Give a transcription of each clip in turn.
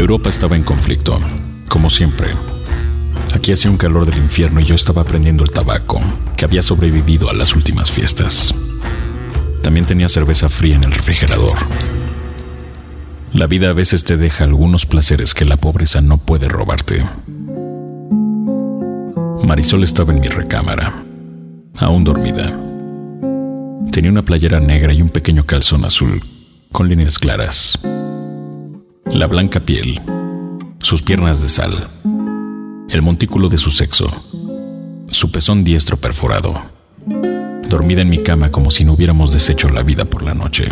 Europa estaba en conflicto, como siempre. Aquí hacía un calor del infierno y yo estaba prendiendo el tabaco, que había sobrevivido a las últimas fiestas. También tenía cerveza fría en el refrigerador. La vida a veces te deja algunos placeres que la pobreza no puede robarte. Marisol estaba en mi recámara, aún dormida. Tenía una playera negra y un pequeño calzón azul con líneas claras. La blanca piel, sus piernas de sal, el montículo de su sexo, su pezón diestro perforado. Dormida en mi cama como si no hubiéramos deshecho la vida por la noche.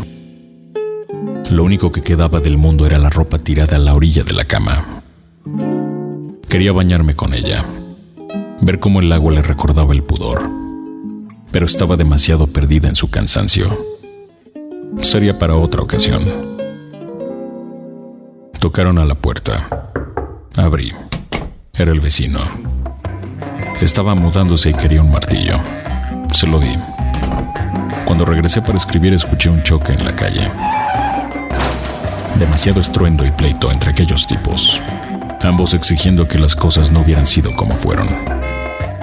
Lo único que quedaba del mundo era la ropa tirada a la orilla de la cama. Quería bañarme con ella, ver cómo el agua le recordaba el pudor, pero estaba demasiado perdida en su cansancio. Sería para otra ocasión. Tocaron a la puerta. Abrí. Era el vecino. Estaba mudándose y quería un martillo. Se lo di. Cuando regresé para escribir escuché un choque en la calle. Demasiado estruendo y pleito entre aquellos tipos, ambos exigiendo que las cosas no hubieran sido como fueron.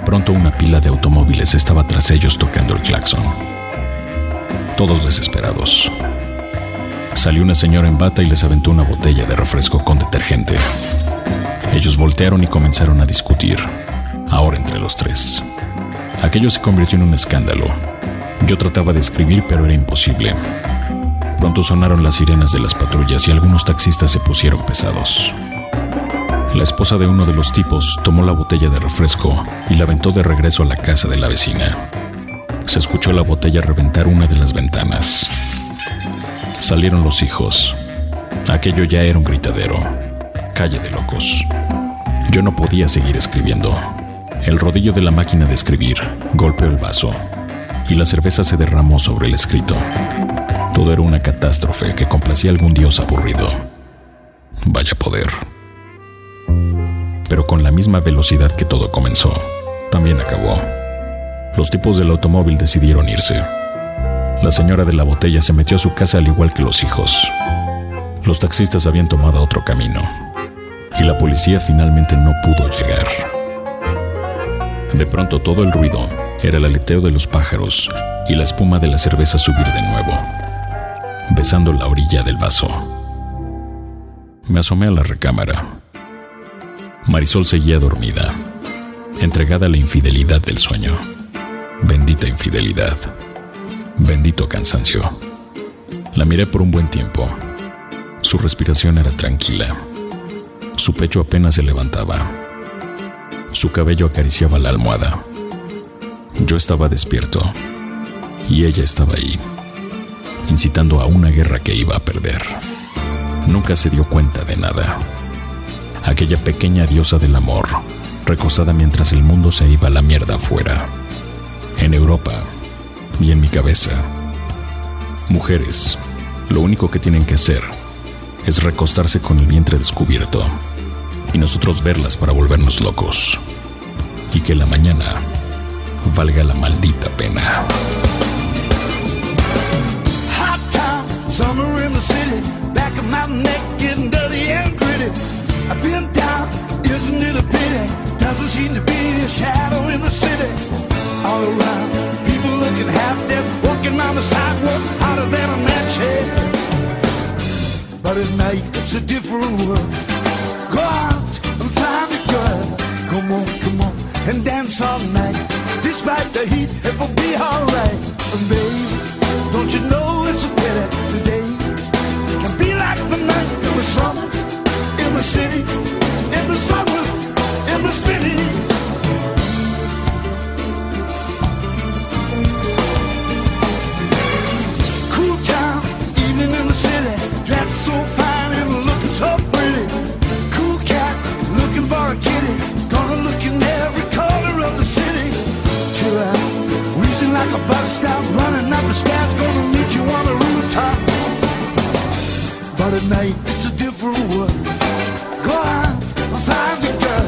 Pronto una pila de automóviles estaba tras ellos tocando el claxon. Todos desesperados. Salió una señora en bata y les aventó una botella de refresco con detergente. Ellos voltearon y comenzaron a discutir, ahora entre los tres. Aquello se convirtió en un escándalo. Yo trataba de escribir, pero era imposible. Pronto sonaron las sirenas de las patrullas y algunos taxistas se pusieron pesados. La esposa de uno de los tipos tomó la botella de refresco y la aventó de regreso a la casa de la vecina. Se escuchó la botella reventar una de las ventanas. Salieron los hijos. Aquello ya era un gritadero. Calle de locos. Yo no podía seguir escribiendo. El rodillo de la máquina de escribir golpeó el vaso y la cerveza se derramó sobre el escrito. Todo era una catástrofe que complacía a algún dios aburrido. Vaya poder pero con la misma velocidad que todo comenzó, también acabó. Los tipos del automóvil decidieron irse. La señora de la botella se metió a su casa al igual que los hijos. Los taxistas habían tomado otro camino y la policía finalmente no pudo llegar. De pronto todo el ruido era el aleteo de los pájaros y la espuma de la cerveza subir de nuevo, besando la orilla del vaso. Me asomé a la recámara Marisol seguía dormida, entregada a la infidelidad del sueño. Bendita infidelidad. Bendito cansancio. La miré por un buen tiempo. Su respiración era tranquila. Su pecho apenas se levantaba. Su cabello acariciaba la almohada. Yo estaba despierto y ella estaba ahí, incitando a una guerra que iba a perder. Nunca se dio cuenta de nada aquella pequeña diosa del amor, recostada mientras el mundo se iba a la mierda afuera. En Europa y en mi cabeza. Mujeres, lo único que tienen que hacer es recostarse con el vientre descubierto y nosotros verlas para volvernos locos. Y que la mañana valga la maldita pena. I've been down, isn't it a pity? Doesn't seem to be a shadow in the city. All around, people looking half dead, walking on the sidewalk, hotter than a match head. But at night, it's a different world. Go out and find a girl. Come on, come on, and dance all night. Despite the heat, it will be alright. And baby, don't you know it's a pity like a bus stop, running up the stairs, gonna meet you on the rooftop. But at night, it's a different world. Go on, find the girl.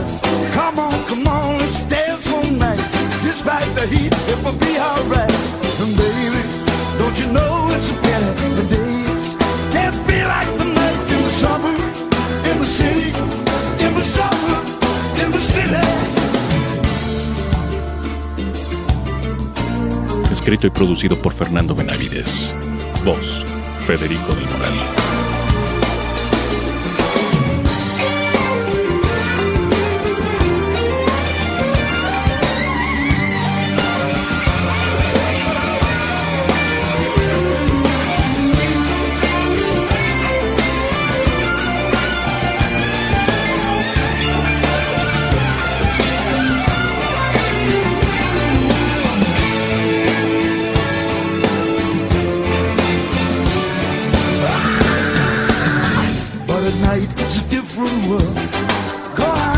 Come on, come on, let's dance all night. Despite the heat, escrito y producido por Fernando Benavides. Voz, Federico del Moral. Night, it's a different world. Go on.